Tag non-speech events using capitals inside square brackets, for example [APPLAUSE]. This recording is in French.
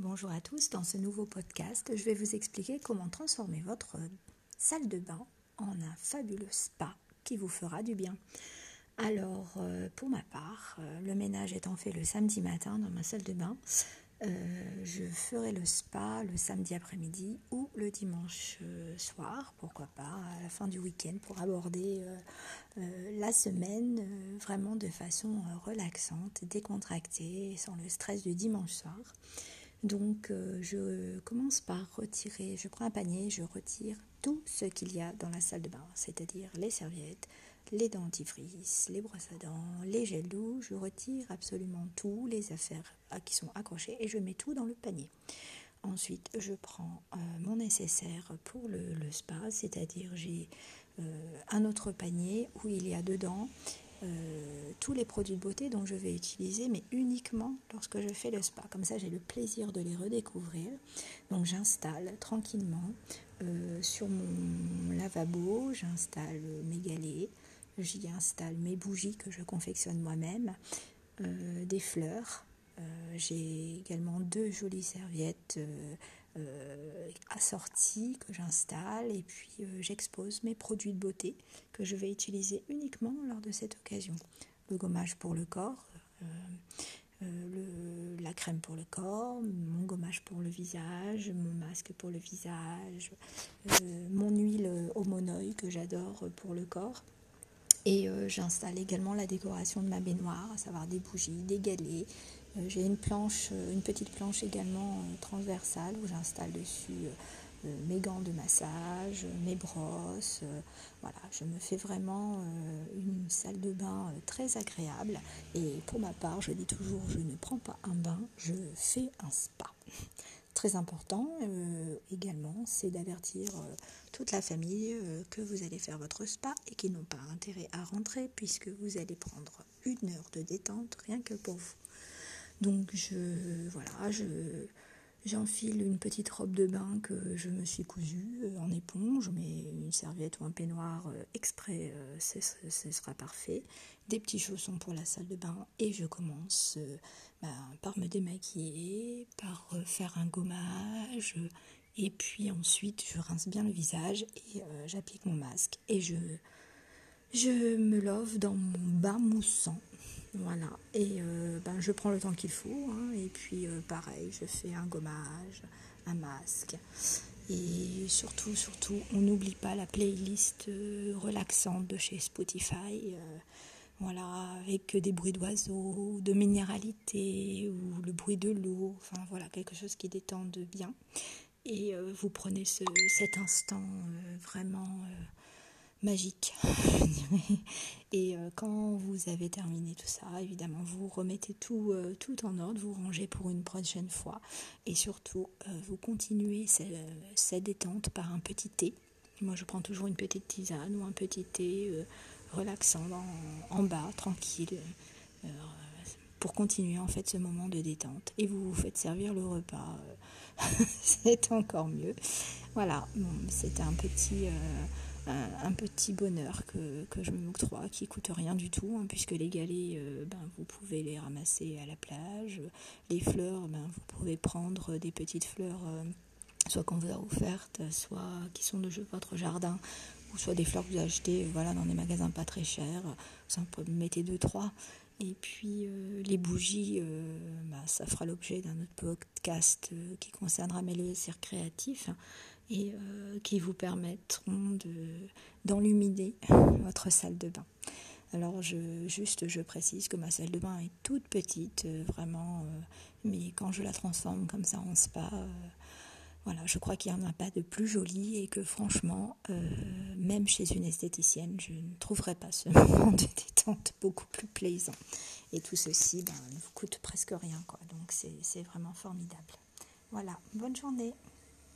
Bonjour à tous, dans ce nouveau podcast, je vais vous expliquer comment transformer votre salle de bain en un fabuleux spa qui vous fera du bien. Alors, euh, pour ma part, euh, le ménage étant fait le samedi matin dans ma salle de bain, euh, je ferai le spa le samedi après-midi ou le dimanche soir, pourquoi pas, à la fin du week-end pour aborder la semaine vraiment de façon relaxante, décontractée, sans le stress du dimanche soir. Donc euh, je commence par retirer, je prends un panier, je retire tout ce qu'il y a dans la salle de bain, c'est-à-dire les serviettes, les dentifrices, les brosses à dents, les gels doux, je retire absolument tout, les affaires qui sont accrochées et je mets tout dans le panier. Ensuite, je prends euh, mon nécessaire pour le, spa, c'est-à-dire j'ai euh, un autre panier où il y a dedans euh, tous les produits de beauté dont je vais utiliser, mais uniquement lorsque je fais le spa. Comme ça, j'ai le plaisir de les redécouvrir. Donc, j'installe tranquillement euh, sur mon lavabo, j'installe mes galets, j'y installe mes bougies que je confectionne moi-même, euh, des fleurs. J'ai également deux jolies serviettes euh, assortie que j'installe et puis euh, j'expose mes produits de beauté que je vais utiliser uniquement lors de cette occasion. Le gommage pour le corps, euh, la crème pour le corps, mon gommage pour le visage, mon masque pour le visage, mon huile au que j'adore pour le corps. Et j'installe également la décoration de ma baignoire, à savoir des bougies, des galets, euh, j'ai une planche, euh, une petite planche également euh, transversale où j'installe dessus mes gants de massage, mes brosses. Voilà, je me fais vraiment une salle de bain très agréable. Et pour ma part, je dis toujours, je ne prends pas un bain, je fais un spa. Très important également, c'est d'avertir toute la famille que vous allez faire votre spa et qu'ils n'ont pas intérêt à rentrer puisque vous allez prendre une heure de détente rien que pour vous. Donc je voilà, je j'enfile une petite robe de bain que je me suis cousue euh, en éponge, mais une serviette ou un peignoir euh, exprès, euh, ce, sera parfait. Des petits chaussons pour la salle de bain et je commence ben, par me démaquiller, par faire un gommage. Et puis ensuite, je rince bien le visage et j'applique mon masque et je, je me love dans mon bain moussant voilà, et ben, je prends le temps qu'il faut, hein. Et puis euh, pareil, je fais un gommage, un masque, et surtout, surtout, on n'oublie pas la playlist euh, relaxante de chez Spotify, voilà, avec des bruits d'oiseaux, de minéralité, ou le bruit de l'eau, enfin voilà, quelque chose qui détende bien. Et vous prenez cet instant vraiment magique, je dirais. [LAUGHS] Et euh, quand vous avez terminé tout ça, évidemment, vous remettez tout, euh, tout en ordre, vous rangez pour une prochaine fois. Et surtout, euh, vous continuez cette, détente par un petit thé. Moi, je prends toujours une petite tisane ou un petit thé relaxant en, bas, tranquille, pour continuer en fait ce moment de détente. Et vous vous faites servir le repas. [LAUGHS] C'est encore mieux. Voilà, c'était un petit un, petit bonheur que, que je m'octroie, qui coûte rien du tout, hein, puisque les galets, euh, ben, vous pouvez les ramasser à la plage. Les fleurs, ben, vous pouvez prendre des petites fleurs, euh, soit qu'on vous a offertes, soit qui sont de votre jardin, ou soit des fleurs que vous achetez voilà, dans des magasins pas très chers. Vous mettez deux, trois. Et puis euh, les bougies, ben, ça fera l'objet d'un autre podcast qui concernera mes loisirs créatifs et euh, qui vous permettront de, d'enluminer [LAUGHS] votre salle de bain. Alors je, juste je précise que ma salle de bain est toute petite, euh, vraiment, euh, mais quand je la transforme comme ça en spa, voilà, je crois qu'il n'y en a pas de plus joli et que franchement, même chez une esthéticienne, je ne trouverai pas ce [LAUGHS] moment de détente beaucoup plus plaisant. Et tout ceci ben, ne vous coûte presque rien, quoi. donc c'est vraiment formidable. Voilà, bonne journée.